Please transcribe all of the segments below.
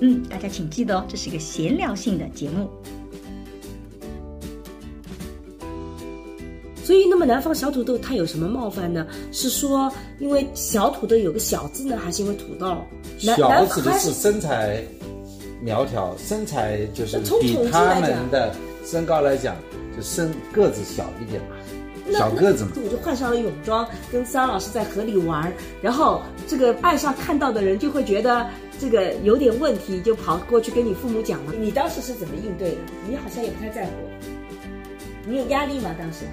嗯，大家请记得哦，这是一个闲聊性的节目。所以，那么南方小土豆它有什么冒犯呢？是说因为小土豆有个小字呢，还是因为土豆？南小指的是身材苗条，身材就是从比他们的身高来讲，就身个子小一点嘛，小个子嘛。我就换上了泳装，跟三老师在河里玩，然后这个岸上看到的人就会觉得这个有点问题，就跑过去跟你父母讲了。你当时是怎么应对的？你好像也不太在乎，你有压力吗？当时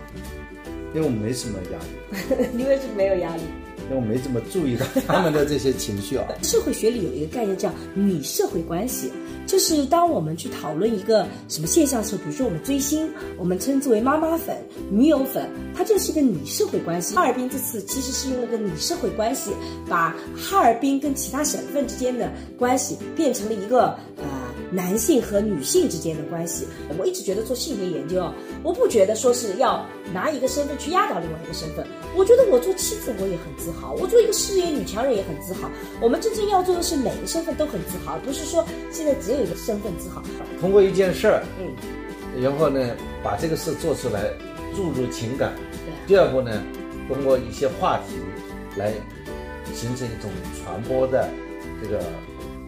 因为我没什么压力，你为什么没有压力？因为我没怎么注意到他们的这些情绪啊。社会学里有一个概念叫女社会关系，就是当我们去讨论一个什么现象的时候，比如说我们追星，我们称之为妈妈粉、女友粉，它就是一个拟社会关系。哈尔滨这次其实是用了个拟社会关系，把哈尔滨跟其他省份之间的关系变成了一个呃男性和女性之间的关系。我一直觉得做性别研究啊，我不觉得说是要拿一个身份去压倒另外一个身份，我觉得我做妻子我也很自豪，我做一个事业女强人也很自豪。我们真正要做的是每个身份都很自豪，而不是说现在只有一个身份自豪。通过一件事儿，嗯，然后呢，把这个事做出来，注入情感。对啊第二步呢，通过一些话题来形成一种传播的这个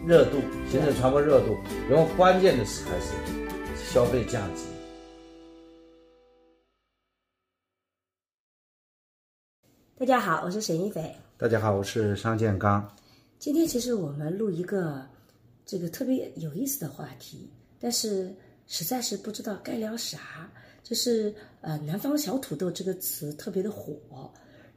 热度，形成传播热度。然后关键的是还是消费价值。大家好，我是沈一斐。大家好，我是商建刚。今天其实我们录一个这个特别有意思的话题，但是实在是不知道该聊啥。就是呃，南方小土豆这个词特别的火，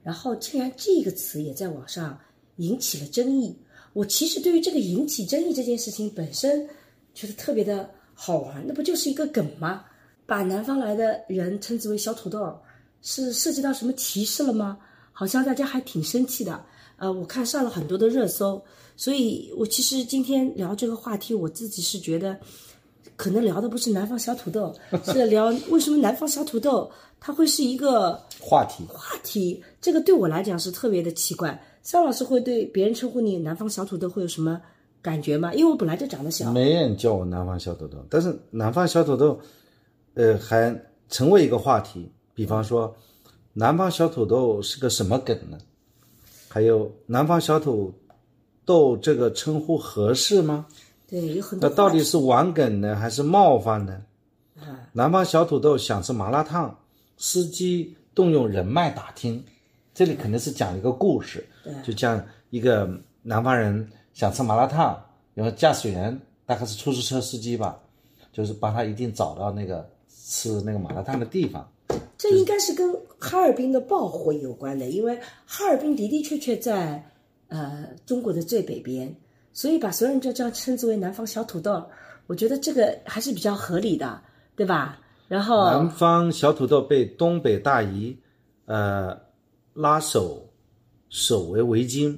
然后竟然这个词也在网上引起了争议。我其实对于这个引起争议这件事情本身觉得特别的好玩，那不就是一个梗吗？把南方来的人称之为小土豆，是涉及到什么歧视了吗？好像大家还挺生气的。呃，我看上了很多的热搜，所以我其实今天聊这个话题，我自己是觉得，可能聊的不是南方小土豆，是聊为什么南方小土豆它会是一个话题话题。这个对我来讲是特别的奇怪。肖老师会对别人称呼你南方小土豆会有什么感觉吗？因为我本来就长得小，没人叫我南方小土豆，但是南方小土豆，呃，还成为一个话题。比方说，南方小土豆是个什么梗呢？还有南方小土豆这个称呼合适吗？对，有很多那到底是玩梗呢，还是冒犯呢？题啊，南方小土豆想吃麻辣烫，司机动用人脉打听，这里肯定是讲一个故事，就讲一个南方人想吃麻辣烫，然后驾驶员大概是出租车司机吧，就是帮他一定找到那个吃那个麻辣烫的地方。这应该是跟哈尔滨的爆火有关的，因为哈尔滨的的确确在呃中国的最北边，所以把所有人就这样称之为南方小土豆，我觉得这个还是比较合理的，对吧？然后南方小土豆被东北大姨，呃，拉手手为围巾，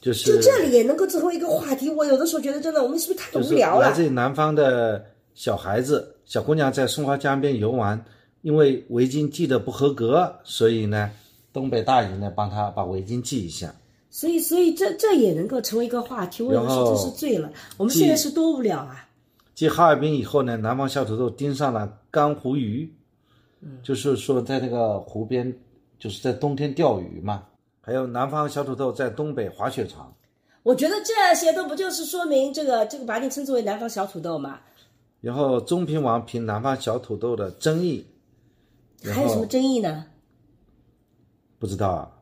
就是就这里也能够成为一个话题。我有的时候觉得真的，我们是不是太无聊了来？自于南方的小孩子、小姑娘在松花江边游玩，因为围巾系得不合格，所以呢，东北大姨呢帮他把围巾系一下。所以，所以这这也能够成为一个话题。我有的时候真是醉了。我们现在是多无聊啊！继哈尔滨以后呢，南方小土豆盯上了干湖鱼，就是说在那个湖边，就是在冬天钓鱼嘛。还有南方小土豆在东北滑雪场，我觉得这些都不就是说明这个这个把你称之为南方小土豆嘛？然后中评网评南方小土豆的争议，还有什么争议呢？不知道啊。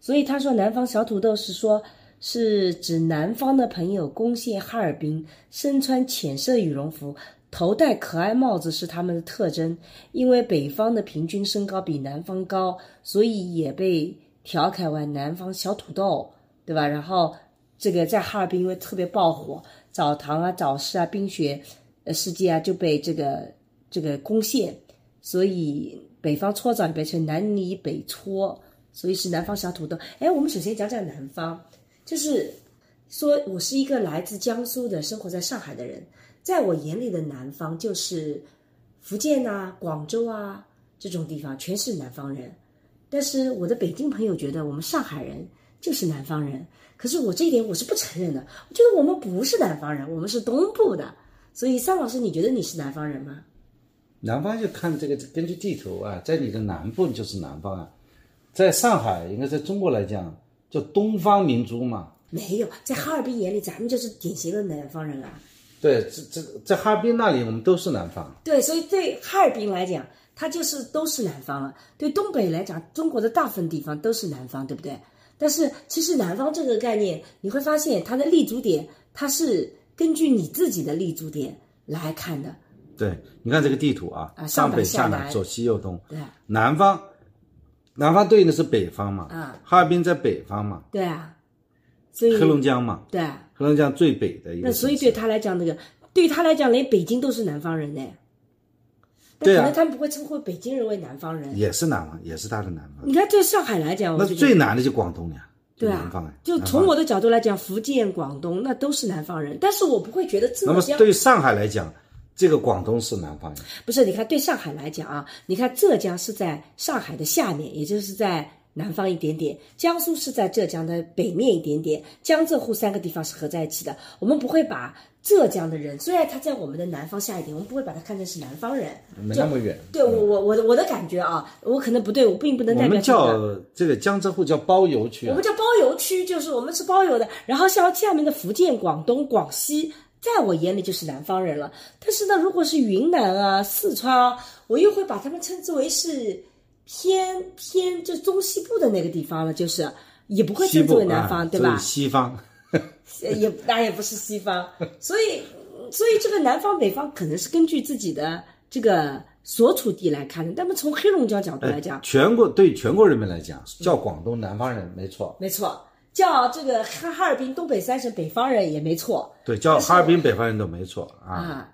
所以他说南方小土豆是说，是指南方的朋友攻陷哈尔滨，身穿浅色羽绒服，头戴可爱帽子是他们的特征。因为北方的平均身高比南方高，所以也被调侃为南方小土豆，对吧？然后这个在哈尔滨因为特别爆火，澡堂啊、早市啊、冰雪呃世界啊就被这个这个攻陷，所以北方搓澡也变成南泥北搓，所以是南方小土豆。哎，我们首先讲讲南方，就是说我是一个来自江苏的，生活在上海的人，在我眼里的南方就是福建呐、广州啊这种地方，全是南方人。但是我的北京朋友觉得我们上海人就是南方人，可是我这一点我是不承认的。我觉得我们不是南方人，我们是东部的。所以桑老师，你觉得你是南方人吗？南方就看这个，根据地图啊，在你的南部就是南方啊，在上海应该在中国来讲叫东方明珠嘛。没有，在哈尔滨眼里，咱们就是典型的南方人啊。对，这这在哈尔滨那里，我们都是南方。对，所以对哈尔滨来讲。它就是都是南方了，对东北来讲，中国的大部分地方都是南方，对不对？但是其实南方这个概念，你会发现它的立足点，它是根据你自己的立足点来看的。对，你看这个地图啊，上北下南，左西右东。对，南方，南方对应的是北方嘛？啊，哈尔滨在北方嘛？对啊，所以黑龙江嘛？对，黑龙江最北的一个。那所以对他来讲，那个对他来讲，连北京都是南方人呢。对可能他们不会称呼北京人为南方人，也是南方，也是他的南方。你看，对上海来讲，那最难的就广东呀，对啊，南方就从我的角度来讲，福建、广东那都是南方人，但是我不会觉得浙江。那么对上海来讲，这个广东是南方人。不是，你看对上海来讲啊，你看浙江是在上海的下面，也就是在南方一点点；江苏是在浙江的北面一点点，江浙沪三个地方是合在一起的。我们不会把。浙江的人虽然他在我们的南方下一点，我们不会把他看成是南方人，没那么远。对我我我的我的感觉啊，我可能不对，我并不能代表。我们叫这个江浙沪叫包邮区，我们叫包邮区，就是我们是包邮的。然后像下面的福建、广东、广西，在我眼里就是南方人了。但是呢，如果是云南啊、四川啊，我又会把他们称之为是偏偏就中西部的那个地方了，就是也不会称之为南方，对吧？西方。也当然也不是西方，所以所以这个南方北方可能是根据自己的这个所处地来看的。那么从黑龙江角度来讲，全国对全国人民来讲，叫广东南方人没错，没错，叫这个哈哈尔滨东北三省北方人也没错，对，叫哈尔滨北方人都没错啊。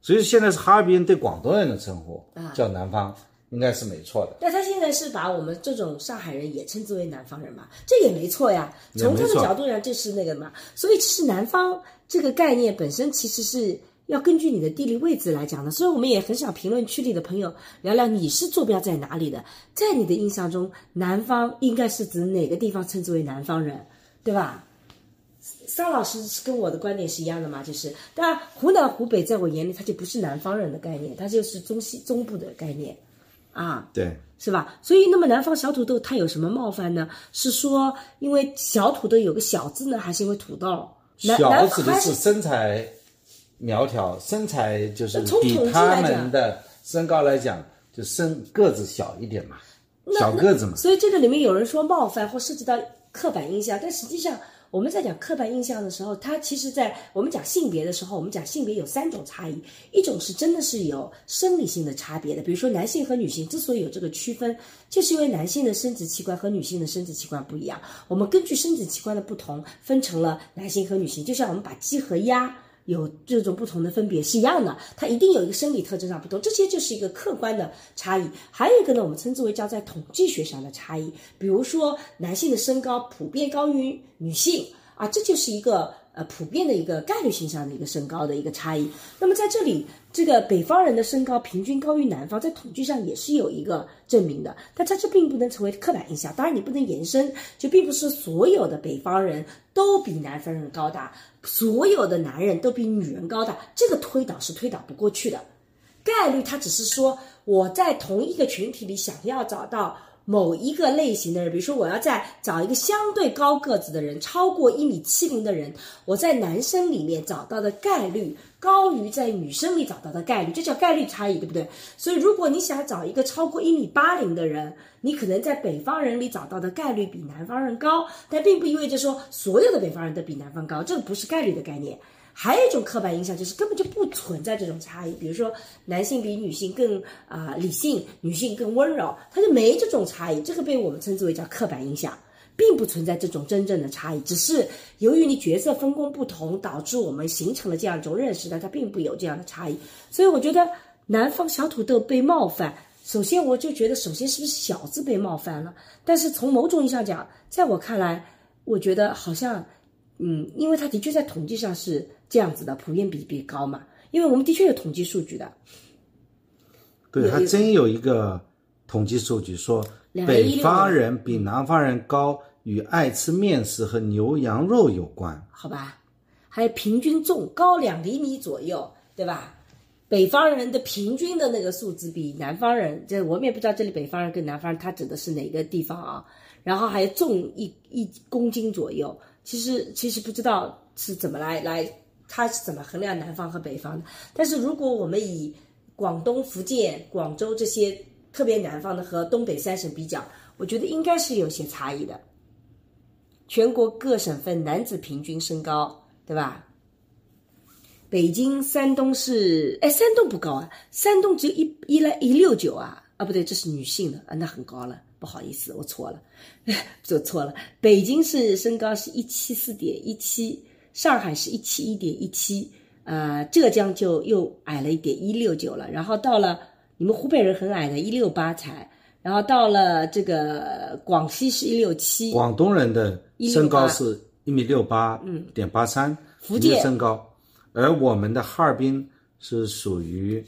所以现在是哈尔滨对广东人的称呼叫南方。应该是没错的，但他现在是把我们这种上海人也称之为南方人嘛？这也没错呀。从他的角度上，这是那个嘛。所以其实南方这个概念本身其实是要根据你的地理位置来讲的。所以我们也很想评论区里的朋友聊聊你是坐标在哪里的，在你的印象中，南方应该是指哪个地方称之为南方人，对吧？桑老师是跟我的观点是一样的嘛？就是，当然湖南湖北在我眼里，它就不是南方人的概念，它就是中西中部的概念。啊，对，是吧？所以，那么南方小土豆它有什么冒犯呢？是说因为小土豆有个小字呢，还是因为土豆？小指的是身材苗条，身材就是比他们的身高来讲，就身个子小一点嘛，小个子嘛。所以这个里面有人说冒犯或涉及到刻板印象，但实际上。我们在讲刻板印象的时候，它其实，在我们讲性别的时候，我们讲性别有三种差异，一种是真的是有生理性的差别的，比如说男性和女性之所以有这个区分，就是因为男性的生殖器官和女性的生殖器官不一样，我们根据生殖器官的不同分成了男性和女性，就像我们把鸡和鸭。有这种不同的分别是一样的，它一定有一个生理特征上不同，这些就是一个客观的差异。还有一个呢，我们称之为叫在统计学上的差异，比如说男性的身高普遍高于女性啊，这就是一个。呃，普遍的一个概率性上的一个身高的一个差异。那么在这里，这个北方人的身高平均高于南方，在统计上也是有一个证明的。但它这并不能成为刻板印象。当然，你不能延伸，就并不是所有的北方人都比南方人高大，所有的男人都比女人高大，这个推导是推导不过去的。概率它只是说我在同一个群体里想要找到。某一个类型的人，比如说我要在找一个相对高个子的人，超过一米七零的人，我在男生里面找到的概率高于在女生里找到的概率，这叫概率差异，对不对？所以如果你想找一个超过一米八零的人，你可能在北方人里找到的概率比南方人高，但并不意味着说所有的北方人都比南方高，这个不是概率的概念。还有一种刻板印象，就是根本就不存在这种差异。比如说，男性比女性更啊理性，女性更温柔，它就没这种差异。这个被我们称之为叫刻板印象。并不存在这种真正的差异，只是由于你角色分工不同，导致我们形成了这样一种认识，但它并不有这样的差异。所以我觉得南方小土豆被冒犯，首先我就觉得，首先是不是小字被冒犯了？但是从某种意义上讲，在我看来，我觉得好像，嗯，因为它的确在统计上是这样子的，普遍比比高嘛，因为我们的确有统计数据的。对，还真有一个统计数据说，北方人比南方人高。与爱吃面食和牛羊肉有关，好吧？还有平均重高两厘米左右，对吧？北方人的平均的那个数字比南方人，这我们也不知道这里北方人跟南方人他指的是哪个地方啊？然后还重一一公斤左右，其实其实不知道是怎么来来，他是怎么衡量南方和北方的？但是如果我们以广东、福建、广州这些特别南方的和东北三省比较，我觉得应该是有些差异的。全国各省份男子平均身高，对吧？北京、山东是，哎，山东不高啊，山东只有一一来一六九啊，啊，不对，这是女性的啊，那很高了，不好意思，我错了，做错了。北京是身高是一七四点一七，上海是一七一点一七，呃，浙江就又矮了一点一六九了，然后到了你们湖北人很矮的，一六八才。然后到了这个广西是一六七，广东人的身高是一米六八，嗯，点八三，福建身高，而我们的哈尔滨是属于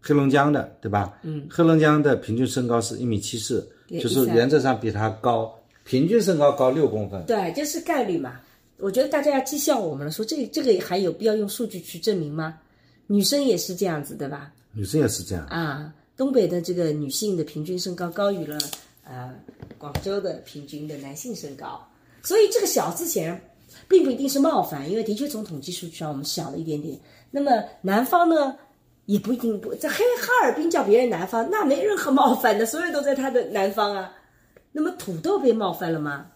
黑龙江的，对吧？嗯，黑龙江的平均身高是一米七四，就是原则上比他高，平均身高高六公分。对，就是概率嘛？我觉得大家要讥笑我们了，说这这个还有必要用数据去证明吗？女生也是这样子，对吧？女生也是这样啊。东北的这个女性的平均身高高于了呃广州的平均的男性身高，所以这个小字显然并不一定是冒犯，因为的确从统计数据上我们小了一点点。那么南方呢也不一定不在黑哈尔滨叫别人南方，那没任何冒犯的，所有人都在他的南方啊。那么土豆被冒犯了吗？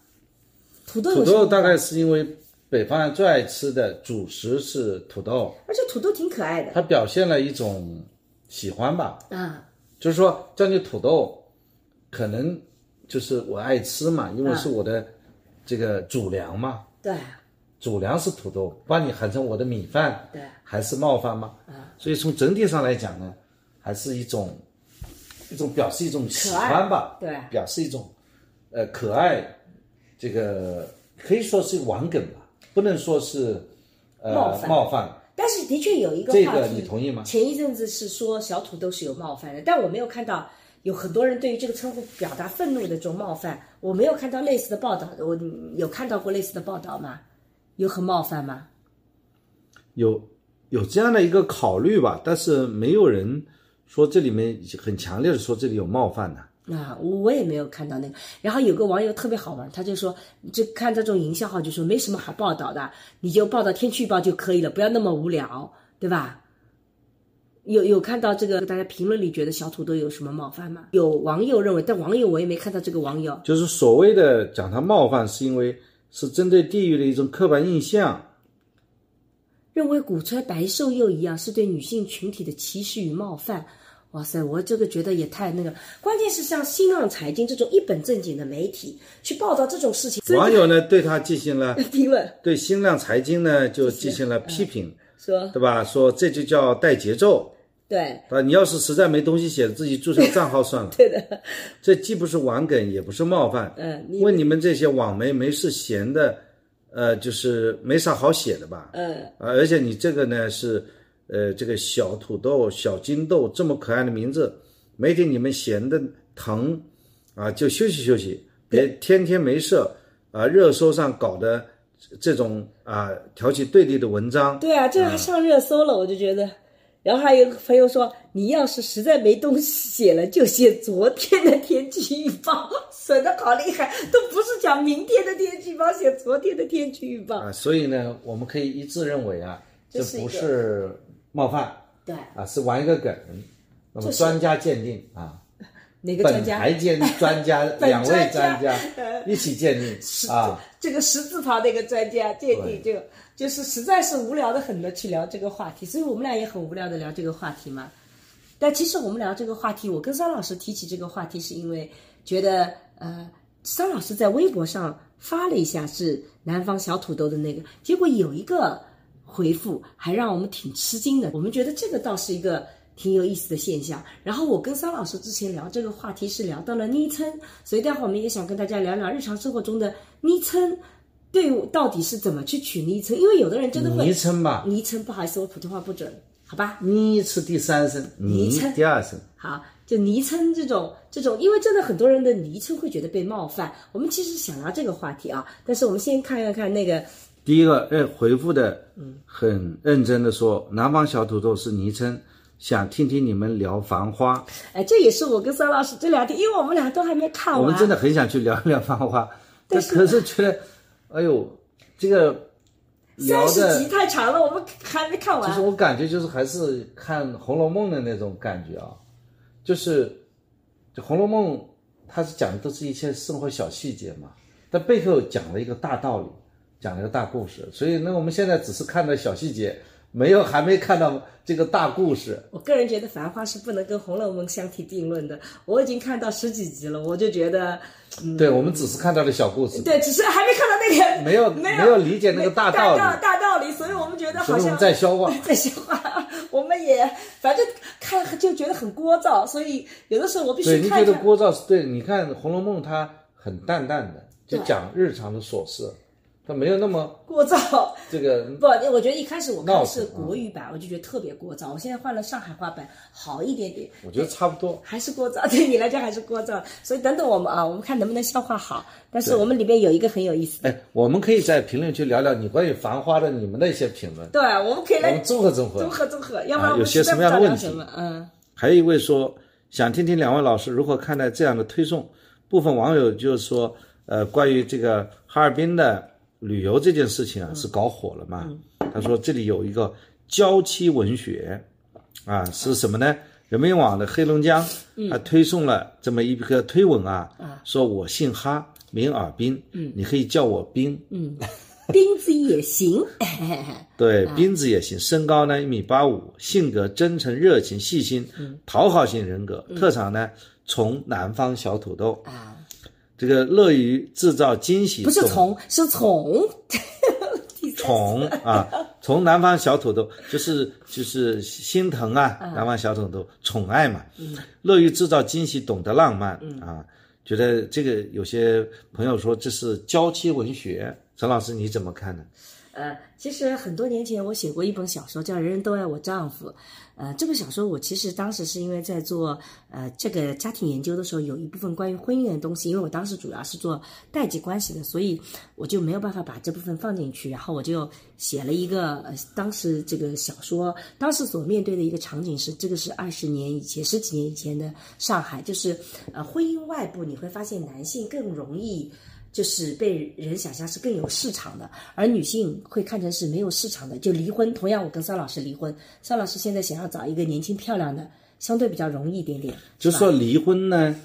土豆土豆大概是因为北方人最爱吃的主食是土豆，而且土豆挺可爱的，它表现了一种喜欢吧。啊。就是说，叫你土豆，可能就是我爱吃嘛，因为是我的这个主粮嘛。对，主粮是土豆，把你喊成我的米饭，对，还是冒犯吗？啊，所以从整体上来讲呢，还是一种一种表示一种喜欢吧，对，表示一种呃可爱，这个可以说是玩梗吧，不能说是呃冒犯。但是的确有一个话题，你同意吗？前一阵子是说小土豆是有冒犯的，但我没有看到有很多人对于这个称呼表达愤怒的这种冒犯，我没有看到类似的报道。我有看到过类似的报道吗？有很冒犯吗？有有这样的一个考虑吧，但是没有人说这里面很强烈的说这里有冒犯的。啊，我也没有看到那个。然后有个网友特别好玩，他就说，就看这种营销号，就说没什么好报道的，你就报道天气预报就可以了，不要那么无聊，对吧？有有看到这个大家评论里觉得小土豆有什么冒犯吗？有网友认为，但网友我也没看到这个网友，就是所谓的讲他冒犯，是因为是针对地域的一种刻板印象，认为鼓吹白瘦幼一样是对女性群体的歧视与冒犯。哇塞，我这个觉得也太那个，关键是像新浪财经这种一本正经的媒体去报道这种事情，网友呢对他进行了 评论，对新浪财经呢就进行了批评，说。对吧？说这就叫带节奏，对，啊，你要是实在没东西写，自己注册账号算了，对的，这既不是玩梗，也不是冒犯，嗯，问你们这些网媒没事闲的，呃，就是没啥好写的吧？嗯，啊，而且你这个呢是。呃，这个小土豆、小金豆这么可爱的名字，每天你们闲的疼，啊，就休息休息，别天天没事啊，热搜上搞的这种啊挑起对立的文章。对啊，这还上热搜了，我就觉得。然后还有朋友说，你要是实在没东西写了，就写昨天的天气预报，损的好厉害，都不是讲明天的天气预报，写昨天的天气预报啊。所以呢，我们可以一致认为啊，这不是。冒犯，对啊，是玩一个梗。那么专家鉴定啊，哪个专家？本台兼专家 两位专家 一起鉴定啊。这个十字旁的一个专家鉴定，就就是实在是无聊的很的去聊这个话题，所以我们俩也很无聊的聊这个话题嘛。但其实我们聊这个话题，我跟桑老师提起这个话题，是因为觉得呃，桑老师在微博上发了一下是南方小土豆的那个，结果有一个回复还让我们挺吃惊的，我们觉得这个倒是一个挺有意思的现象。然后我跟桑老师之前聊这个话题是聊到了昵称，所以待会儿我们也想跟大家聊聊日常生活中的昵称。对，到底是怎么去取昵称？因为有的人真的会昵称吧，昵称不好意思，我普通话不准，好吧？昵是第三声，昵称第二声。好，就昵称这种这种，因为真的很多人的昵称会觉得被冒犯。我们其实想聊这个话题啊，但是我们先看一看那个第一个，呃，回复的，嗯，很认真的说，南方小土豆是昵称，想听听你们聊《繁花》。哎，这也是我跟孙老师这两天，因为我们俩都还没看完，我们真的很想去聊一聊《繁花 》，但可是觉得。哎呦，这个三十集太长了，我们还没看完。其实我感觉就是还是看《红楼梦》的那种感觉啊，就是《红楼梦》，它是讲的都是一些生活小细节嘛，但背后讲了一个大道理，讲了一个大故事。所以，那我们现在只是看到小细节。没有，还没看到这个大故事。我个人觉得《繁花》是不能跟《红楼梦》相提并论的。我已经看到十几集了，我就觉得，对我们只是看到了小故事，对，只是还没看到那个，没有没有理解那个大道理，大道理，所以我们觉得好像在消化，在消化。我们也反正看就觉得很聒噪，所以有的时候我必须看。对，你觉得聒噪是对？你看《红楼梦》，它很淡淡的，就讲日常的琐事。它没有那么 聒噪，这个不，我觉得一开始我看是国语版，我就觉得特别聒噪。我现在换了上海话版，好一点点。我觉得差不多，还是聒噪，对你来讲还是聒噪。所以等等我们啊，我们看能不能消化好。但是我们里面有一个很有意思的，哎，我们可以在评论区聊聊你关于《繁花》的你们的一些评论。对，我们可以来综合综合，综合综合，要不然有些什么样的问题？嗯，还有一位说想听听两位老师如何看待这样的推送。部分网友就是说，呃，关于这个哈尔滨的。旅游这件事情啊，是搞火了嘛？他说这里有一个娇妻文学，啊，是什么呢？人民网的黑龙江，他推送了这么一个推文啊，说我姓哈，名尔滨，你可以叫我冰，嗯，冰子也行，对，冰子也行，身高呢一米八五，性格真诚、热情、细心，讨好型人格，特长呢从南方小土豆。啊。这个乐于制造惊喜，不是从是从，从啊，从南方小土豆就是就是心疼啊，南方小土豆宠爱嘛，乐于制造惊喜，懂得浪漫啊，觉得这个有些朋友说这是娇妻文学，陈老师你怎么看呢？呃，其实很多年前我写过一本小说，叫《人人都爱我丈夫》。呃，这本小说我其实当时是因为在做呃这个家庭研究的时候，有一部分关于婚姻的东西，因为我当时主要是做代际关系的，所以我就没有办法把这部分放进去。然后我就写了一个呃，当时这个小说当时所面对的一个场景是，这个是二十年以前、十几年以前的上海，就是呃婚姻外部你会发现男性更容易。就是被人想象是更有市场的，而女性会看成是没有市场的，就离婚。同样，我跟邵老师离婚，邵老师现在想要找一个年轻漂亮的，相对比较容易一点点。就说离婚呢？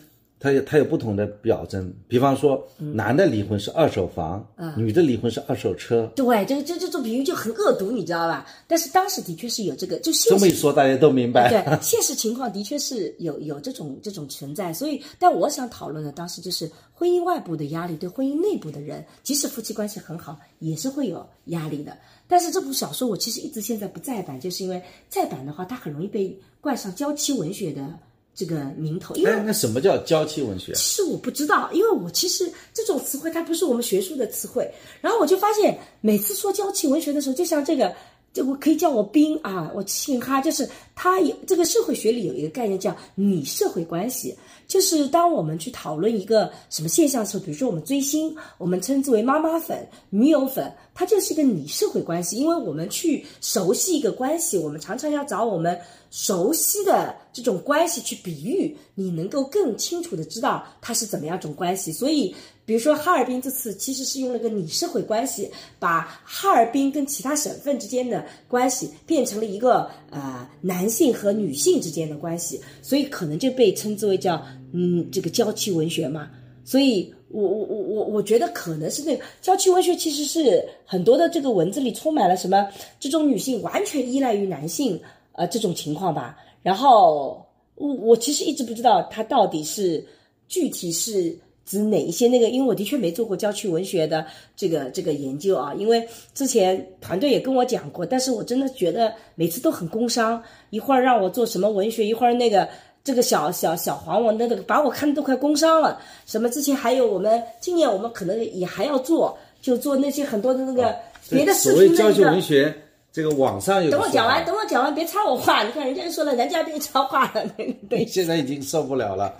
它有它有不同的表征，比方说，男的离婚是二手房，女的离婚是二手车。对，这这这种比喻就很恶毒，你知道吧？但是当时的确是有这个，就这么一说，大家都明白。对，现实情况的确是有有这种这种存在。所以，但我想讨论的当时就是婚姻外部的压力对婚姻内部的人，即使夫妻关系很好，也是会有压力的。但是这部小说我其实一直现在不再版，就是因为再版的话，它很容易被冠上娇妻文学的。这个名头，因为那什么叫娇妻文学？其实我不知道，因为我其实这种词汇它不是我们学术的词汇。然后我就发现，每次说娇妻文学的时候，就像这个，就我可以叫我冰啊，我姓哈，就是他有这个社会学里有一个概念叫拟社会关系，就是当我们去讨论一个什么现象的时候，比如说我们追星，我们称之为妈妈粉、女友粉，它就是一个拟社会关系，因为我们去熟悉一个关系，我们常常要找我们。熟悉的这种关系去比喻，你能够更清楚的知道它是怎么样一种关系。所以，比如说哈尔滨这次其实是用了个拟社会关系，把哈尔滨跟其他省份之间的关系变成了一个呃男性和女性之间的关系，所以可能就被称之为叫嗯这个娇妻文学嘛。所以我我我我我觉得可能是那个娇妻文学其实是很多的这个文字里充满了什么这种女性完全依赖于男性。呃，这种情况吧，然后我我其实一直不知道他到底是具体是指哪一些那个？因为我的确没做过郊区文学的这个这个研究啊，因为之前团队也跟我讲过，但是我真的觉得每次都很工伤，一会儿让我做什么文学，一会儿那个这个小小小黄文的那个把我看的都快工伤了。什么之前还有我们今年我们可能也还要做，就做那些很多的那个别的视所谓频的那个郊区文。学，这个网上有等我讲完，等我讲完，别插我话。你看人家就说了，人家被插话了，对，现在已经受不了了，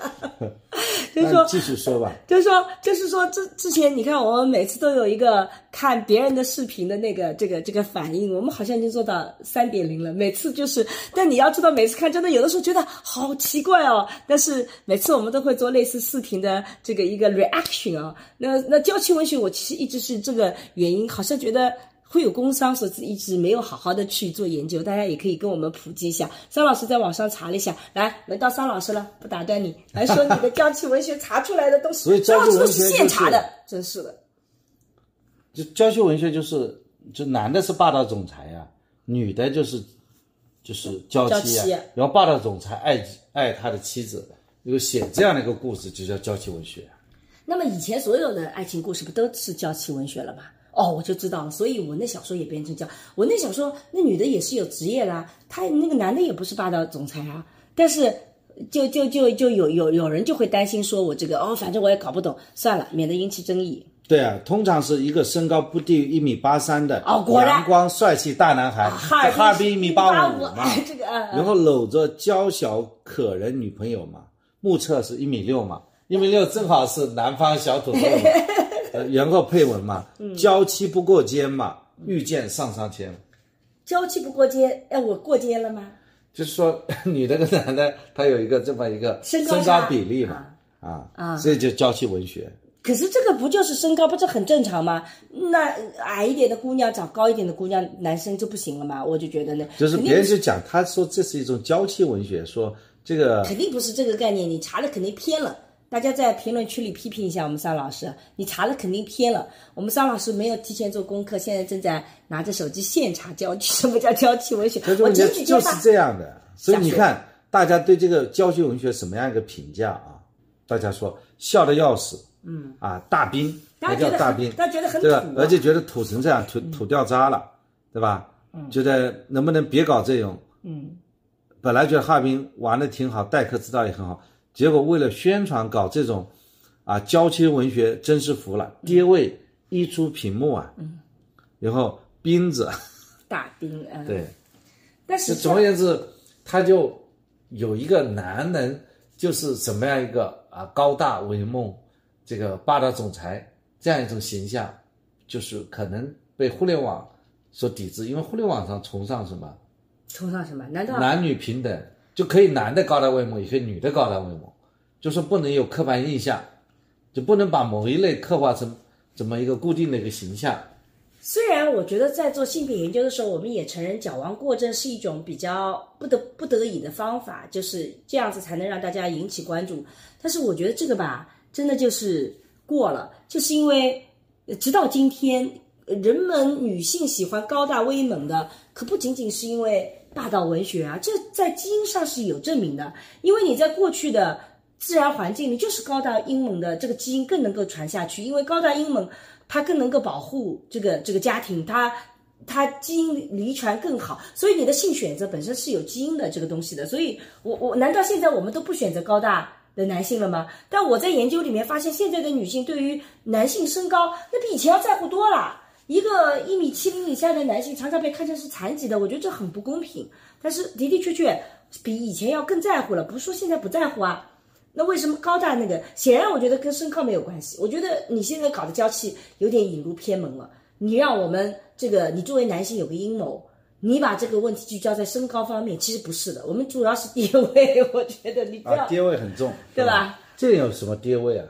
就是说继续说吧。就是说，就是说，之之前你看，我们每次都有一个看别人的视频的那个这个这个反应，我们好像已经做到三点零了。每次就是，但你要知道，每次看真的有的时候觉得好奇怪哦。但是每次我们都会做类似视频的这个一个 reaction 啊、那那郊区文学，我其实一直是这个原因，好像觉得。会有工伤，所以一直没有好好的去做研究。大家也可以跟我们普及一下。桑老师在网上查了一下，来轮到桑老师了，不打断你，来说你的郊区文学查出来的东西。所以郊区这都是文学就是现查的，真是的。就郊区文学就是，就男的是霸道总裁呀、女的就是就是娇妻呀、娇妻然后霸道总裁爱爱他的妻子，有写这样的一个故事，就叫娇妻文学。那么以前所有的爱情故事不都是娇妻文学了吗？哦，我就知道了，所以我那小说也变成叫我那小说，那女的也是有职业啦，她那个男的也不是霸道总裁啊，但是就就就就有有有人就会担心说我这个哦，反正我也搞不懂，算了，免得引起争议。对啊，通常是一个身高不低于一米八三的哦果然阳光帅气大男孩，哈在哈尔滨一米八五嘛然后搂着娇小可人女朋友嘛，目测是一米六嘛，一米六正好是南方小土豆嘛，呃，然后配文嘛，嗯娇妻不过肩嘛，遇见上上签，娇妻不过肩，哎，我过肩了吗？就是说女的跟男的他有一个这么一个身身高比例嘛，啊啊所以就娇妻文学。可是这个不就是身高不是很正常吗？那矮一点的姑娘找高一点的姑娘，男生就不行了吗？我就觉得呢，就是别人就讲，他说这是一种娇妻文学，说这个肯定不是这个概念，你查了肯定偏了。大家在评论区里批评一下我们桑老师，你查了肯定偏了。我们桑老师没有提前做功课，现在正在拿着手机现查娇妻，什么叫娇妻文学？我娇妻文学前几天吧，就是这样的，所以你看大家对这个娇妻文学什么样一个评价啊？大家说笑的要死，嗯啊，大兵，还大家觉得很叫大兵，大家觉得很对吧土啊？而且觉得土成这样，土土掉渣了，对吧？觉得能不能别搞这种？嗯，本来觉得哈尔滨玩的挺好，待客之道也很好，结果为了宣传搞这种啊娇妻文学，真是服了，爹味一出屏幕啊，嗯，然后斌子，大兵，嗯，对。但是总而言之，他就有一个男人，就是怎么样一个啊高大威猛，这个霸道总裁这样一种形象，就是可能被互联网所抵制，因为互联网上崇尚什么？崇尚什么？难道？男女平等，就可以男的高大威猛，也可以女的高大威猛，就是不能有刻板印象，就不能把某一类刻画成怎么一个固定的一个形象。虽然我觉得在做性别研究的时候，我们也承认矫枉过正是一种比较不得不得已的方法，就是这样子才能让大家引起关注。但是我觉得这个吧，真的就是过了，就是因为直到今天，人们女性喜欢高大威猛的，可不仅仅是因为霸道文学啊，这在基因上是有证明的，因为你在过去的。自然环境里就是高大英猛的这个基因更能够传下去，因为高大英猛它更能够保护这个这个家庭，它它基因遗传更好，所以你的性选择本身是有基因的这个东西的。所以我我难道现在我们都不选择高大的男性了吗？但我在研究里面发现，现在的女性对于男性身高那比以前要在乎多了。一个一米七零以下的男性常常被看成是残疾的，我觉得这很不公平。但是的的确确比以前要更在乎了，不是说现在不在乎啊。那为什么高大那个？显然我觉得跟身高没有关系。我觉得你现在搞的娇气有点引入偏门了。你让我们这个，你作为男性有个阴谋，你把这个问题聚焦在身高方面，其实不是的。我们主要是地位，我觉得你不要，啊，爹味很重，对吧？这有什么爹位啊？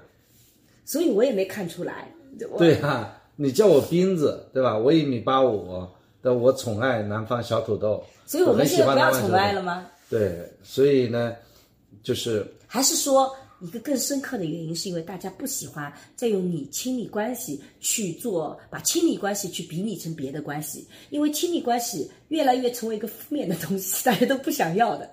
所以我也没看出来。对啊，你叫我斌子，对吧？我一米八五，但我宠爱南方小土豆，所以我们现在不要宠爱了吗？对，所以呢，就是还是说一个更深刻的原因，是因为大家不喜欢再用你亲密关系去做，把亲密关系去比拟成别的关系，因为亲密关系越来越成为一个负面的东西，大家都不想要的。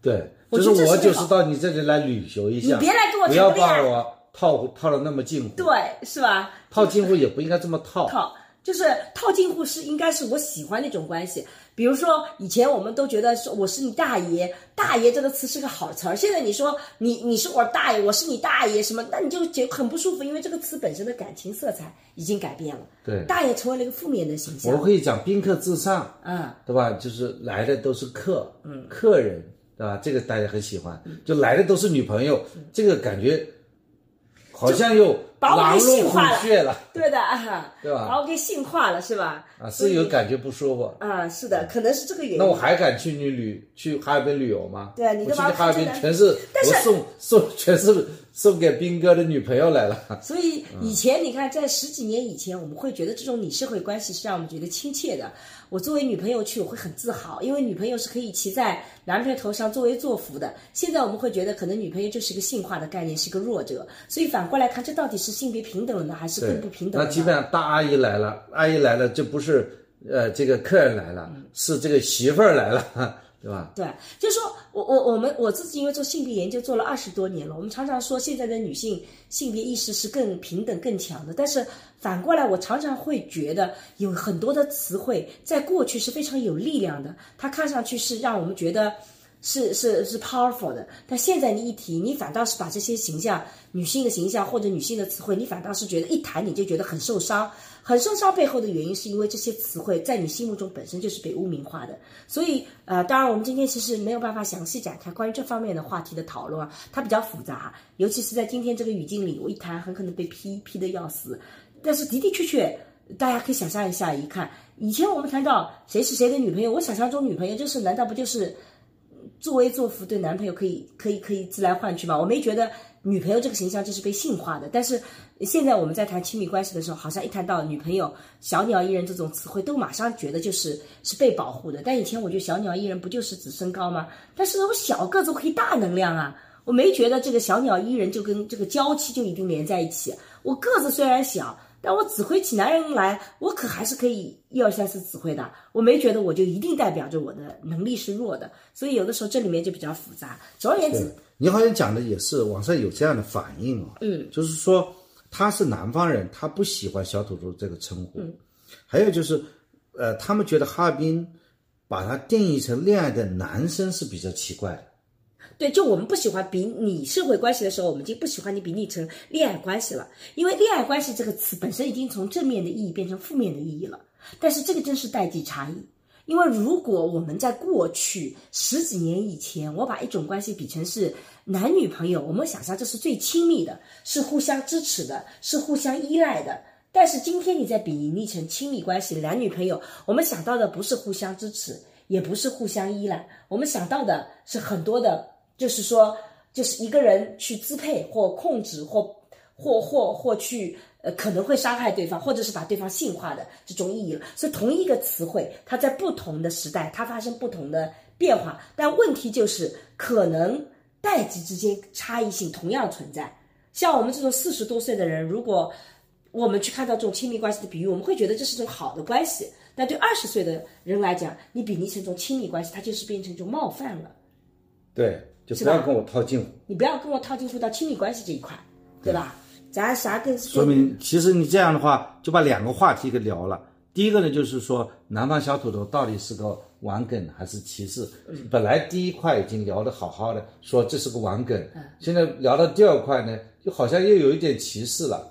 对，我就是我就是到你这里来旅游一下，你别来跟我不要谈恋爱把我套套的那么近乎，对，是吧？套近乎也不应该这么套。套就是套近乎是应该是我喜欢那种关系。比如说以前我们都觉得说我是你大爷，大爷这个词是个好词儿。现在你说你你是我大爷，我是你大爷什么，那你就觉得很不舒服，因为这个词本身的感情色彩已经改变了。对，大爷成为了一个负面的形象。我可以讲宾客至上，嗯，对吧？就是来的都是客，嗯，客人，对吧？这个大家很喜欢，就来的都是女朋友，这个感觉好像又把我给性化虎穴了，对的，啊 对吧把我给性化了，是吧？啊，是有感觉不舒服。啊，是的，可能是这个原因。那我还敢去你旅去哈尔滨旅游吗？对啊你都把我我去哈尔滨全是但是我送送全是送给兵哥的女朋友来了。所以以前你看，在十几年以前，我们会觉得这种拟社会关系是让我们觉得亲切的。我作为女朋友去，我会很自豪，因为女朋友是可以骑在男朋友头上作威作福的。现在我们会觉得，可能女朋友就是一个性化的概念，是个弱者。所以反过来看，这到底是性别平等了呢，还是更不平等？那基本上大阿姨来了，阿姨来了，就不是呃这个客人来了，是这个媳妇儿来了，对吧？对，就是说我我我们我自己因为做性别研究做了二十多年了，我们常常说现在的女性性别意识是更平等更强的，但是反过来我常常会觉得有很多的词汇在过去是非常有力量的，它看上去是让我们觉得。是是是 powerful 的，但现在你一提，你反倒是把这些形象、女性的形象或者女性的词汇，你反倒是觉得一谈你就觉得很受伤，很受伤。背后的原因是因为这些词汇在你心目中本身就是被污名化的。所以呃，当然我们今天其实没有办法详细展开关于这方面的话题的讨论啊，它比较复杂，尤其是在今天这个语境里，我一谈很可能被批批的要死。但是的的确确，大家可以想象一下，一看以前我们谈到谁是谁的女朋友，我想象中女朋友就是难道不就是？作威作福对男朋友可以可以可以自来换去吗？我没觉得女朋友这个形象就是被性化的，但是现在我们在谈亲密关系的时候，好像一谈到女朋友、小鸟依人这种词汇，都马上觉得就是是被保护的。但以前我觉得小鸟依人不就是指身高吗？但是我小个子我可以大能量啊，我没觉得这个小鸟依人就跟这个娇妻就一定连在一起。我个子虽然小。但我指挥起男人来，我可还是可以一二三四指挥的。我没觉得我就一定代表着我的能力是弱的，所以有的时候这里面就比较复杂。总而言之，你好像讲的也是，网上有这样的反应啊，嗯，就是说他是南方人，他不喜欢小土豆这个称呼，嗯，还有就是，呃，他们觉得哈尔滨把它定义成恋爱的男生是比较奇怪的。对，就我们不喜欢比拟社会关系的时候，我们就不喜欢你比拟成恋爱关系了，因为恋爱关系这个词本身已经从正面的意义变成负面的意义了。但是这个真是代际差异，因为如果我们在过去十几年以前，我把一种关系比成是男女朋友，我们想象这是最亲密的，是互相支持的，是互相依赖的。但是今天你在比拟成亲密关系，男女朋友，我们想到的不是互相支持，也不是互相依赖，我们想到的是很多的。就是说，就是一个人去支配或控制或或或或去呃可能会伤害对方，或者是把对方性化的这种意义了。所以同一个词汇，它在不同的时代，它发生不同的变化。但问题就是，可能代际之间差异性同样存在。像我们这种四十多岁的人，如果我们去看到这种亲密关系的比喻，我们会觉得这是种好的关系。但对二十岁的人来讲，你比拟成一种亲密关系，它就是变成一种冒犯了。对。就不要跟我套近乎，你不要跟我套近乎到亲密关系这一块，对吧？咱啥跟说明，其实你这样的话就把两个话题给聊了。第一个呢，就是说南方小土豆到底是个玩梗还是歧视？本来第一块已经聊得好好的，说这是个玩梗，现在聊到第二块呢，就好像又有一点歧视了。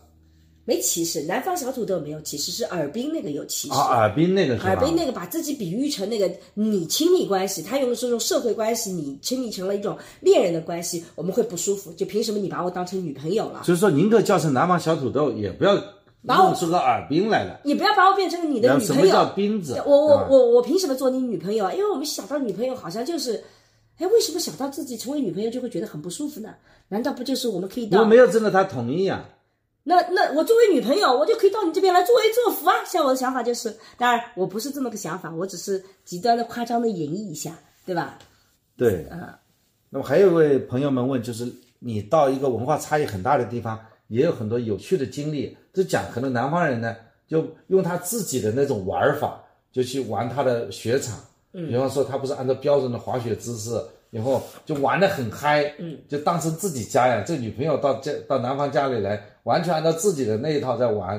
没歧视，南方小土豆没有歧视，是尔滨那个有歧视。啊，尔滨那个是吧？尔滨那个把自己比喻成那个你亲密关系，他用的是这种社会关系，你亲密成了一种恋人的关系，我们会不舒服。就凭什么你把我当成女朋友了？所以说，宁可叫成南方小土豆，也不要弄出个耳滨来了。你不要把我变成你的女朋友。什么叫滨子？我我我我凭什么做你女朋友啊？因为我们想到女朋友，好像就是，哎，为什么想到自己成为女朋友就会觉得很不舒服呢？难道不就是我们可以到？我没有征得他同意啊。那那我作为女朋友，我就可以到你这边来作威作福啊！像我的想法就是，当然我不是这么个想法，我只是极端的夸张的演绎一下，对吧？对，嗯。那么还有一位朋友们问，就是你到一个文化差异很大的地方，也有很多有趣的经历。就讲可能南方人呢，就用他自己的那种玩法，就去玩他的雪场。嗯。比方说，他不是按照标准的滑雪姿势然后就玩得很嗨，嗯，就当成自己家呀。这女朋友到家到男方家里来，完全按照自己的那一套在玩。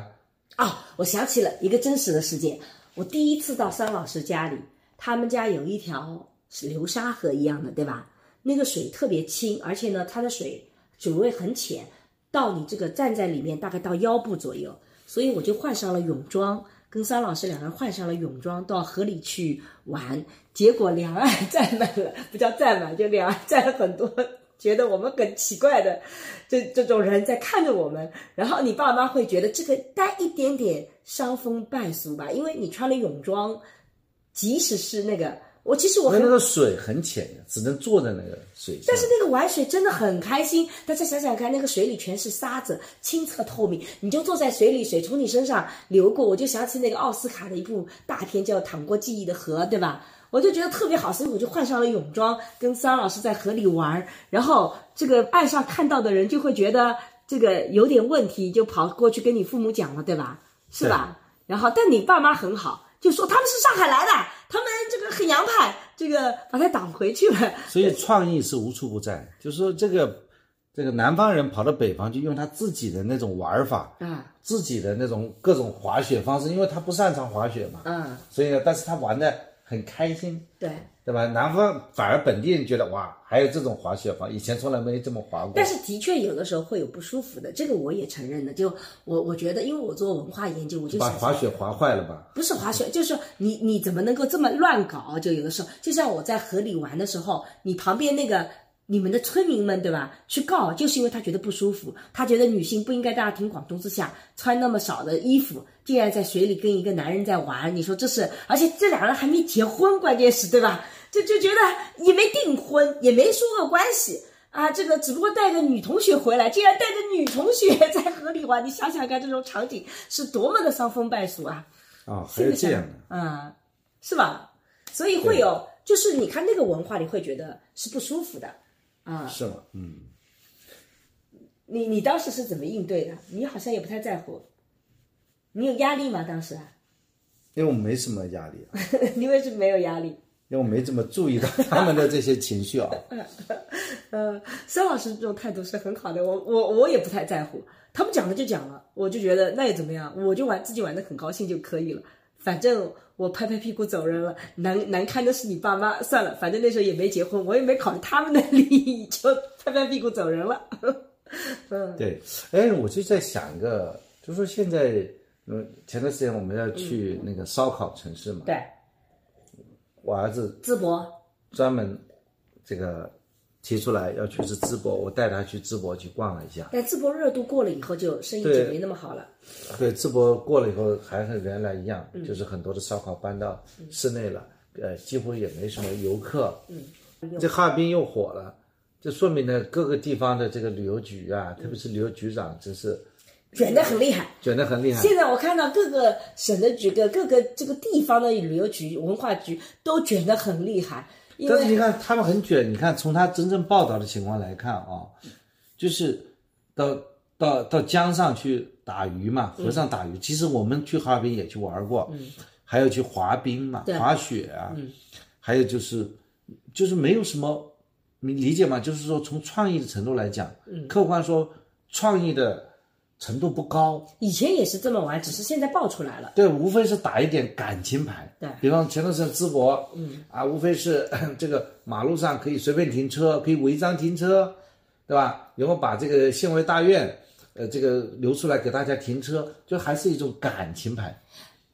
啊，我想起了一个真实的事件。我第一次到桑老师家里，他们家有一条流沙河一样的，对吧？那个水特别清，而且呢，它的水水位很浅，到你这个站在里面大概到腰部左右。所以我就换上了泳装，跟桑老师两人换上了泳装，到河里去玩。结果两岸 站满了，不叫站满，就两岸站了很多，觉得我们很奇怪的这这种人在看着我们。然后你爸妈会觉得这个带一点点伤风败俗吧，因为你穿了泳装，即使是那个。我其实我那个水很浅的，只能坐在那个水上。但是那个玩水真的很开心。大家想想看，那个水里全是沙子，清澈透明，你就坐在水里，水从你身上流过，我就想起那个奥斯卡的一部大片叫《淌过记忆的河》，对吧？我就觉得特别好，所以我就换上了泳装，跟桑老师在河里玩。然后这个岸上看到的人就会觉得这个有点问题，就跑过去跟你父母讲了，对吧？是吧？然后，但你爸妈很好。就说他们是上海来的，他们这个很洋派，这个把他挡回去了。所以创意是无处不在，就是说这个这个南方人跑到北方，就用他自己的那种玩法，嗯，自己的那种各种滑雪方式，因为他不擅长滑雪嘛，嗯，所以呢，但是他玩的很开心，对。对吧？南方反而本地人觉得哇，还有这种滑雪法，以前从来没这么滑过。但是的确有的时候会有不舒服的，这个我也承认的。就我我觉得，因为我做文化研究，我就把滑雪滑坏了吧？不是滑雪，就是说你你怎么能够这么乱搞？就有的时候，就像我在河里玩的时候，你旁边那个。你们的村民们，对吧？去告，就是因为他觉得不舒服，他觉得女性不应该大家听广众之下穿那么少的衣服，竟然在水里跟一个男人在玩。你说这是，而且这两个人还没结婚，关键是，对吧？就就觉得也没订婚，也没说过关系啊，这个只不过带个女同学回来，竟然带着女同学在河里玩。你想想看，这种场景是多么的伤风败俗啊！啊，还有这样的，嗯，是吧？所以会有，就是你看那个文化，你会觉得是不舒服的。啊，是吗？嗯，你你当时是怎么应对的？你好像也不太在乎，你有压力吗？当时？因为我没什么压力。你为什么没有压力？因为我没怎么注意到他们的这些情绪啊。呃，孙老师这种态度是很好的，我我我也不太在乎，他们讲了就讲了，我就觉得那又怎么样？我就玩自己玩的很高兴就可以了，反正。我拍拍屁股走人了，难难堪的是你爸妈。算了，反正那时候也没结婚，我也没考虑他们的 利益，就拍拍屁股走人了。嗯，对，哎，我就在想一个，就说现在，嗯，前段时间我们要去那个烧烤城市嘛，对，我儿子淄博专门这个。提出来要去是淄博，我带他去淄博去逛了一下。但淄博热度过了以后，就生意就没那么好了。对，淄博过了以后还和原来一样，就是很多的烧烤搬到室内了，呃，几乎也没什么游客。嗯，这哈尔滨又火了，这说明呢各个地方的这个旅游局啊，特别是旅游局长，真是卷得很厉害，卷得很厉害。现在我看到各个省的局、各各个这个地方的旅游局、文化局都卷得很厉害。但是你看他们很卷，你看从他真正报道的情况来看啊，就是到到到江上去打鱼嘛，河上打鱼。其实我们去哈尔滨也去玩过，嗯，还有去滑冰嘛，滑雪啊，嗯，还有就是就是没有什么，你理解吗？就是说从创意的程度来讲，嗯，客观说创意的。程度不高，以前也是这么玩，只是现在爆出来了。对，无非是打一点感情牌。对，比方前段时间淄博，嗯啊，无非是 这个马路上可以随便停车，可以违章停车，对吧？然后把这个县委大院，呃，这个留出来给大家停车，就还是一种感情牌。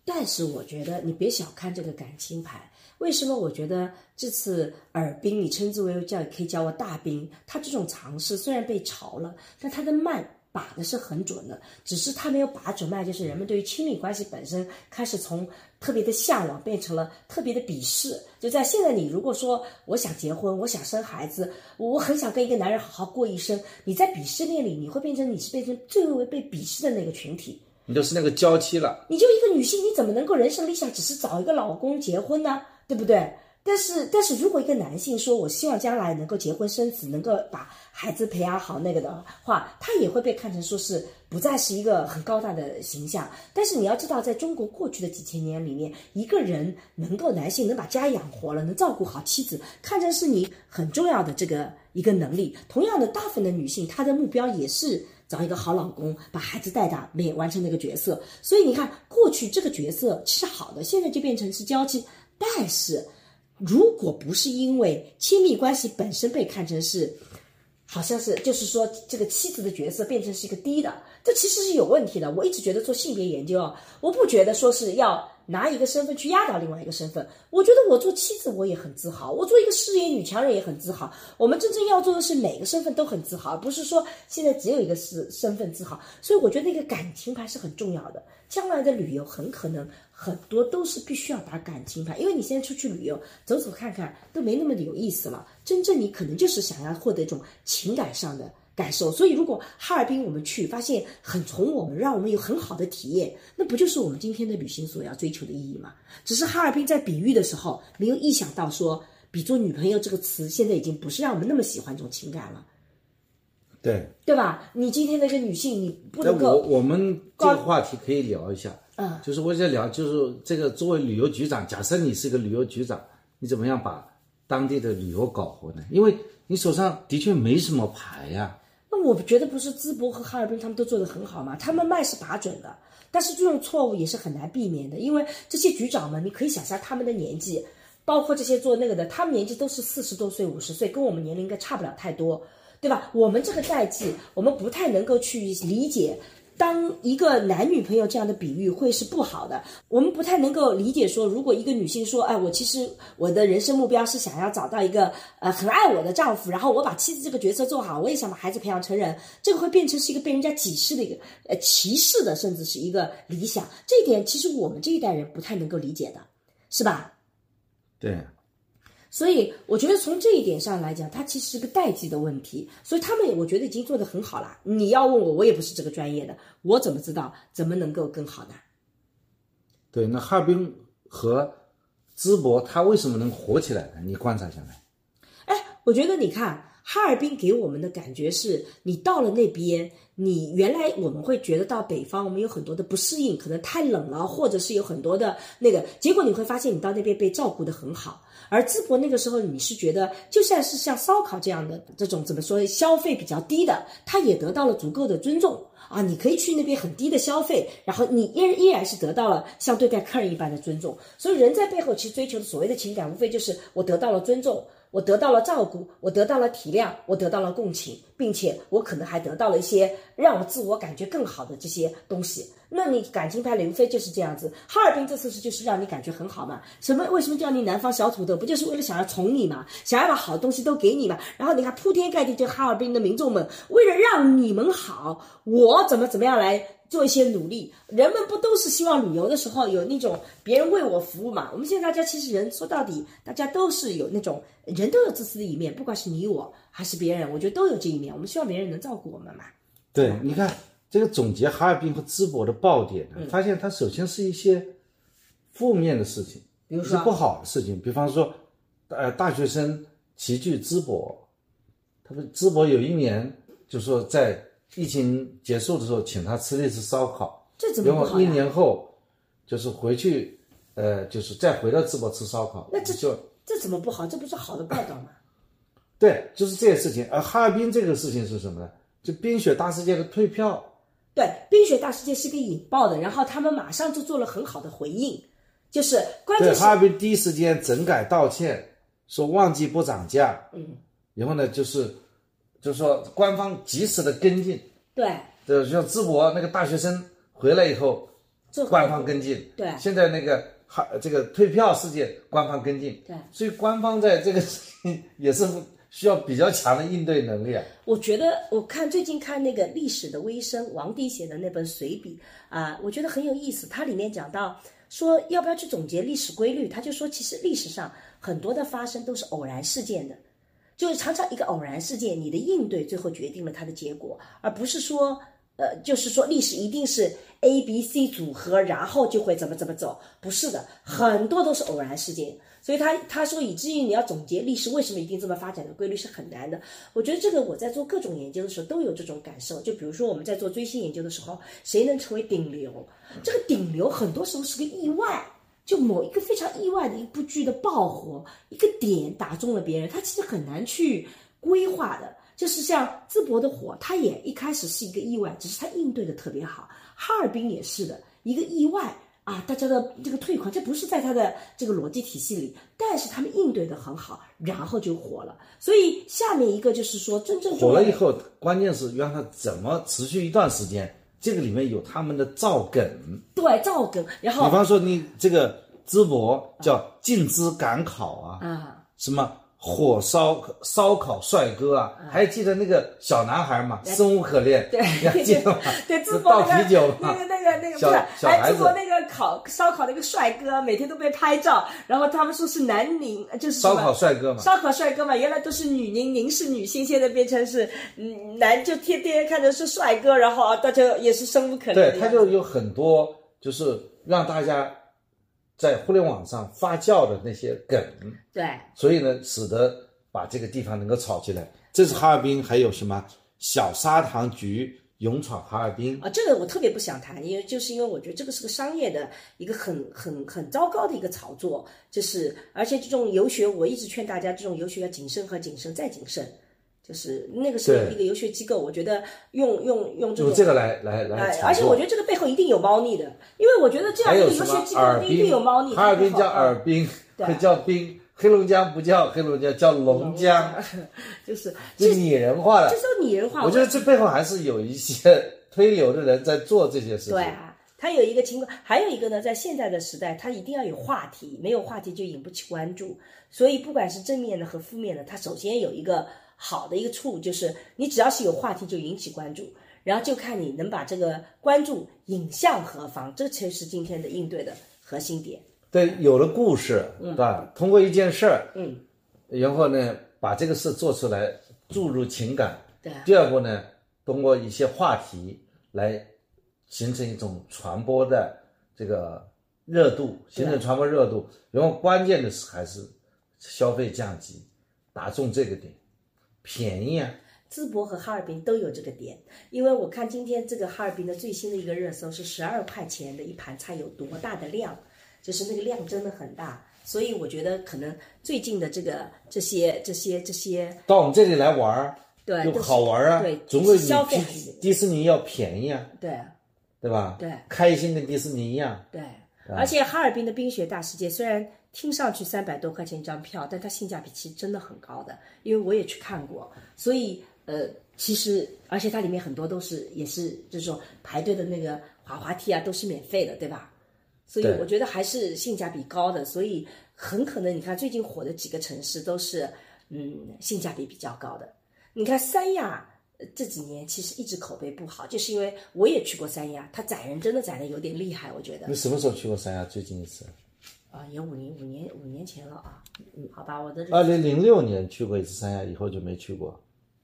但是我觉得你别小看这个感情牌，为什么？我觉得这次尔滨，你称之为叫可以叫我大兵，他这种尝试虽然被嘲了，但他的慢。把的是很准的，只是他没有把准脉，就是人们对于亲密关系本身开始从特别的向往变成了特别的鄙视。就在现在，你如果说我想结婚，我想生孩子，我很想跟一个男人好好过一生，你在鄙视链里，你会变成你是变成最为被鄙视的那个群体，你就是那个娇妻了。你就一个女性，你怎么能够人生理想只是找一个老公结婚呢？对不对？但是，但是如果一个男性说，我希望将来能够结婚生子，能够把孩子培养好，那个的话，他也会被看成说是不再是一个很高大的形象。但是你要知道，在中国过去的几千年里面，一个人能够男性能把家养活了，能照顾好妻子，看成是你很重要的这个一个能力。同样的，大部分的女性，她的目标也是找一个好老公，把孩子带大，没完成那个角色。所以你看，过去这个角色是好的，现在就变成是娇妻，但是。如果不是因为亲密关系本身被看成是，好像是就是说这个妻子的角色变成是一个低的，这其实是有问题的。我一直觉得做性别研究啊，我不觉得说是要拿一个身份去压倒另外一个身份。我觉得我做妻子我也很自豪，我做一个事业女强人也很自豪。我们真正要做的是每个身份都很自豪，而不是说现在只有一个是身份自豪。所以我觉得那个感情牌是很重要的。将来的旅游很可能很多都是必须要打感情牌，因为你现在出去旅游走走看看都没那么有意思了。真正你可能就是想要获得一种情感上的感受。所以如果哈尔滨我们去发现很宠我们，让我们有很好的体验，那不就是我们今天的旅行所要追求的意义吗？只是哈尔滨在比喻的时候没有意想到说，比作女朋友这个词现在已经不是让我们那么喜欢这种情感了。对对吧？你今天的一个女性，你不能够。我我们这个话题可以聊一下。嗯，就是我在聊，就是这个作为旅游局长，假设你是个旅游局长，你怎么样把当地的旅游搞活呢？因为你手上的确没什么牌呀。那我觉得不是淄博和哈尔滨他们都做得很好嘛？他们卖是把准的，但是这种错误也是很难避免的，因为这些局长们，你可以想象他们的年纪，包括这些做那个的，他们年纪都是四十多岁、五十岁，跟我们年龄应该差不了太多。对吧？我们这个代际，我们不太能够去理解，当一个男女朋友这样的比喻会是不好的。我们不太能够理解说，如果一个女性说，哎，我其实我的人生目标是想要找到一个呃很爱我的丈夫，然后我把妻子这个角色做好，我也想把孩子培养成人，这个会变成是一个被人家歧视的一个呃歧视的，甚至是一个理想。这一点其实我们这一代人不太能够理解的，是吧？对。所以我觉得从这一点上来讲，它其实是个代际的问题。所以他们，我觉得已经做得很好了。你要问我，我也不是这个专业的，我怎么知道怎么能够更好呢？对，那哈尔滨和淄博，它为什么能火起来呢？你观察下来。哎，我觉得你看。哈尔滨给我们的感觉是，你到了那边，你原来我们会觉得到北方，我们有很多的不适应，可能太冷了，或者是有很多的那个结果，你会发现你到那边被照顾的很好。而淄博那个时候，你是觉得就算是像烧烤这样的这种怎么说消费比较低的，他也得到了足够的尊重啊！你可以去那边很低的消费，然后你依依然是得到了像对待客人一般的尊重。所以人在背后其实追求的所谓的情感，无非就是我得到了尊重。我得到了照顾，我得到了体谅，我得到了共情，并且我可能还得到了一些让我自我感觉更好的这些东西。那你感情牌刘飞就是这样子，哈尔滨这次是就是让你感觉很好嘛？什么？为什么叫你南方小土豆？不就是为了想要宠你嘛？想要把好东西都给你嘛？然后你看铺天盖地就哈尔滨的民众们，为了让你们好，我怎么怎么样来？做一些努力，人们不都是希望旅游的时候有那种别人为我服务嘛？我们现在大家其实人说到底，大家都是有那种人都有自私的一面，不管是你我还是别人，我觉得都有这一面。我们希望别人能照顾我们嘛？对，你看这个总结哈尔滨和淄博的爆点，发现它首先是一些负面的事情，比如说不好的事情，比方说，呃，大学生齐聚淄博，他们淄博有一年就说在。疫情结束的时候，请他吃了一次烧烤，这怎么不好一年后，就是回去，呃，就是再回到淄博吃烧烤，那这就这怎么不好？这不是好的报道吗？对，就是这些事情。而哈尔滨这个事情是什么呢？就冰雪大世界的退票。对，冰雪大世界是个引爆的，然后他们马上就做了很好的回应，就是关键是哈尔滨第一时间整改道歉，说旺季不涨价。嗯，然后呢，就是。就是说，官方及时的跟进，对，就像淄博那个大学生回来以后，官方跟进，对，现在那个哈这个退票事件，官方跟进，对，所以官方在这个事情也是需要比较强的应对能力啊。我觉得我看最近看那个历史的微生王迪写的那本随笔啊，我觉得很有意思。它里面讲到说要不要去总结历史规律，他就说其实历史上很多的发生都是偶然事件的。就是常常一个偶然事件，你的应对最后决定了它的结果，而不是说呃，就是说历史一定是 A、B、C 组合，然后就会怎么怎么走，不是的，很多都是偶然事件。所以他他说，以至于你要总结历史为什么一定这么发展的规律是很难的。我觉得这个我在做各种研究的时候都有这种感受。就比如说我们在做追星研究的时候，谁能成为顶流？这个顶流很多时候是个意外，就某一个非常意外的一部剧的爆火，一个点打中了别人，他其实很难去规划的。就是像淄博的火，它也一开始是一个意外，只是它应对的特别好。哈尔滨也是的一个意外。啊，大家的这个退款，这不是在他的这个逻辑体系里，但是他们应对的很好，然后就火了。所以下面一个就是说，真正火了以后，关键是让它怎么持续一段时间，这个里面有他们的造梗。对，造梗。然后，比方说你这个淄博叫进淄赶考啊，啊，什么？火烧烧烤帅哥啊，还记得那个小男孩吗？生无可恋，对，记得吗？对，淄博那个那个那个那个不是，还淄博那个烤烧烤那个帅哥，每天都被拍照，然后他们说是男宁，就是烧烤帅哥嘛，烧烤帅哥嘛，原来都是女宁，宁是女性，现在变成是嗯男，就天天看着是帅哥，然后大家也是生无可恋。对，他就有很多就是让大家。在互联网上发酵的那些梗，对，所以呢，使得把这个地方能够炒起来。这是哈尔滨，还有什么小砂糖橘勇闯哈尔滨啊？这个我特别不想谈，因为就是因为我觉得这个是个商业的一个很很很糟糕的一个炒作，就是而且这种游学，我一直劝大家，这种游学要谨慎和谨慎再谨慎。就是那个是一个游学机构，我觉得用用用这种这个来来来，而且我觉得这个背后一定有猫腻的，因为我觉得这样一个游学机构一定有猫腻。哈尔滨叫尔滨，会叫滨；黑龙江不叫黑龙江，叫龙江，就是就拟人化了，这是拟人化。我觉得这背后还是有一些 推流的人在做这些事情。对啊，他有一个情况，还有一个呢，在现在的时代，他一定要有话题，没有话题就引不起关注。所以不管是正面的和负面的，他首先有一个。好的一个处就是，你只要是有话题就引起关注，然后就看你能把这个关注引向何方，这才是今天的应对的核心点。对，有了故事，嗯对吧？通过一件事儿，嗯，然后呢，把这个事做出来，注入情感。对。第二步呢，通过一些话题来形成一种传播的这个热度，形成传播热度。然后关键的是还是消费降级，打中这个点。便宜啊！淄博和哈尔滨都有这个点，因为我看今天这个哈尔滨的最新的一个热搜是十二块钱的一盘菜有多大的量，就是那个量真的很大，所以我觉得可能最近的这个这些这些这些到我们这里来玩儿，对，又好玩啊，对，总归比迪士尼要便宜啊，对，对吧？对，开心跟迪士尼一样，对，而且哈尔滨的冰雪大世界虽然。听上去三百多块钱一张票，但它性价比其实真的很高的，因为我也去看过，所以呃，其实而且它里面很多都是也是就是说排队的那个滑滑梯啊都是免费的，对吧？所以我觉得还是性价比高的，所以很可能你看最近火的几个城市都是嗯性价比比较高的。你看三亚这几年其实一直口碑不好，就是因为我也去过三亚，它宰人真的宰的有点厉害，我觉得。你什么时候去过三亚？最近一次？啊，也五年五年五年前了啊，嗯，好吧，我的二零零六年去过一次三亚，以后就没去过。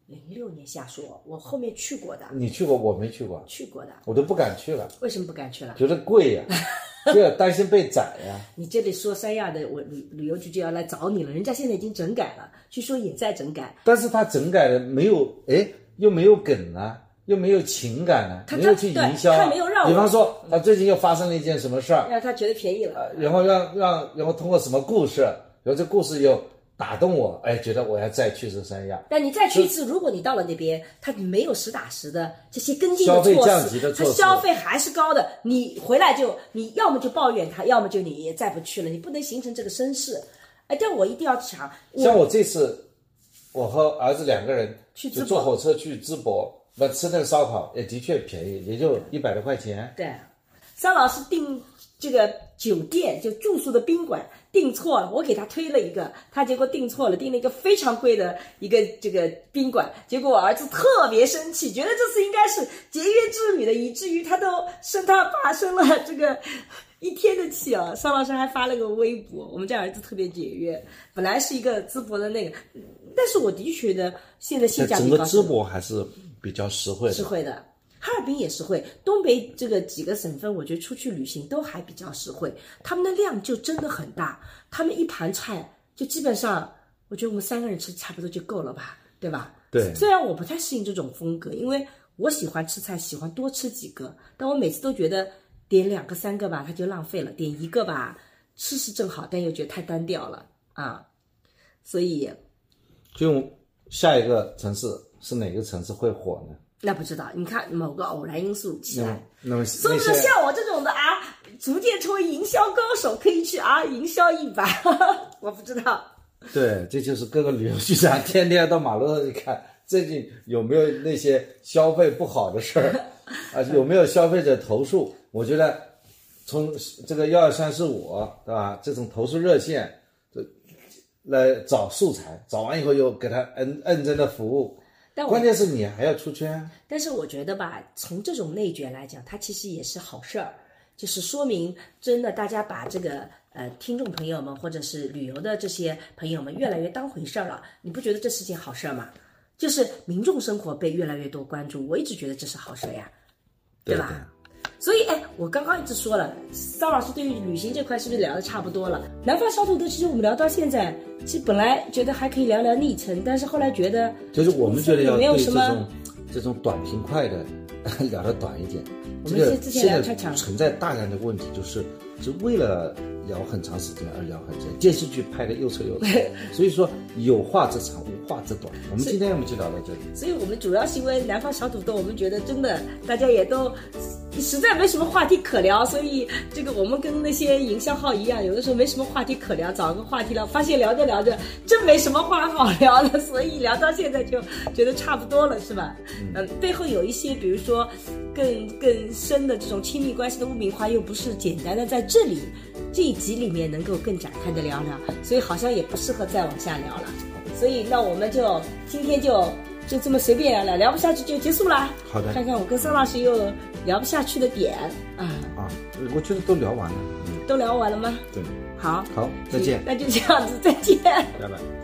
零六年瞎说，我后面去过的。你去过，我没去过。去过的，我都不敢去了。为什么不敢去了？觉得贵呀，就担心被宰呀。你这里说三亚的，我旅旅游局就要来找你了。人家现在已经整改了，据说也在整改。但是他整改了没有？哎，又没有梗啊。又没有情感呢，没有去营销。他没有让我。比方说，他最近又发生了一件什么事儿，让他觉得便宜了。然后让让，然后通过什么故事，然后这故事又打动我，哎，觉得我要再去这三亚。但你再去一次，如果你到了那边，他没有实打实的这些跟进的措施，消费降级的措施，消费还是高的，你回来就你要么就抱怨他，要么就你再不去了，你不能形成这个声势。哎，但我一定要讲，像我这次，我和儿子两个人去坐火车去淄博。那吃那个烧烤也的确便宜，也就一百多块钱。对，张老师订这个酒店就住宿的宾馆订错了，我给他推了一个，他结果订错了，订了一个非常贵的一个这个宾馆，结果我儿子特别生气，觉得这次应该是节约之旅的，以至于他都生他爸生了这个一天的气啊。邵老师还发了个微博，我们家儿子特别节约，本来是一个淄博的那个，但是我的确觉得现在性价比高。整个淄博还是。比较实惠，实惠的，哈尔滨也实惠，东北这个几个省份，我觉得出去旅行都还比较实惠。他们的量就真的很大，他们一盘菜就基本上，我觉得我们三个人吃差不多就够了吧，对吧？对虽然我不太适应这种风格，因为我喜欢吃菜，喜欢多吃几个，但我每次都觉得点两个三个吧，它就浪费了；点一个吧，吃是正好，但又觉得太单调了啊。所以就下一个城市是哪个城市会火呢？那不知道，你看某个偶然因素起来，那么说不那些定像我这种的啊，逐渐成为营销高手，可以去啊营销一把。我不知道，对，这就是各个旅游局长天天到马路上去看，最近有没有那些消费不好的事儿 啊？有没有消费者投诉？我觉得从这个幺二三四五，对吧？这种投诉热线，这来找素材，找完以后又给他摁认真的服务。但关键是你还要出圈，但是我觉得吧，从这种内卷来讲，它其实也是好事儿，就是说明真的大家把这个呃听众朋友们或者是旅游的这些朋友们越来越当回事儿了。你不觉得这是件好事儿吗？就是民众生活被越来越多关注，我一直觉得这是好事儿呀，对吧？所以，哎，我刚刚一直说了，张老师对于旅行这块是不是聊的差不多了？南方小土豆，其实我们聊到现在，其实本来觉得还可以聊聊历程，但是后来觉得就是我们觉得要没有对这什么种这种短平快的 聊的短一点。我这个们之前现在聊太长了存在大量的问题，就是是为了聊很长时间而聊很长，电视剧拍的又臭又长，所以说有话则长，无话则短。我们今天我们就聊到这里。所以我们主要是因为南方小土豆，我们觉得真的大家也都实在没什么话题可聊，所以这个我们跟那些营销号一样，有的时候没什么话题可聊，找个话题聊，发现聊着聊着真没什么话好聊了，所以聊到现在就觉得差不多了，是吧？嗯，背后有一些比如说更更深的这种亲密关系的污名化，又不是简单的在这里这一集里面能够更展开的聊聊，所以好像也不适合再往下聊了。所以那我们就今天就就这么随便聊聊，聊不下去就结束啦。好的看看我跟孙老师又聊不下去的点啊，啊，我觉得都聊完了。嗯，都聊完了吗？对，好，好，再见，那就这样子，再见。拜拜。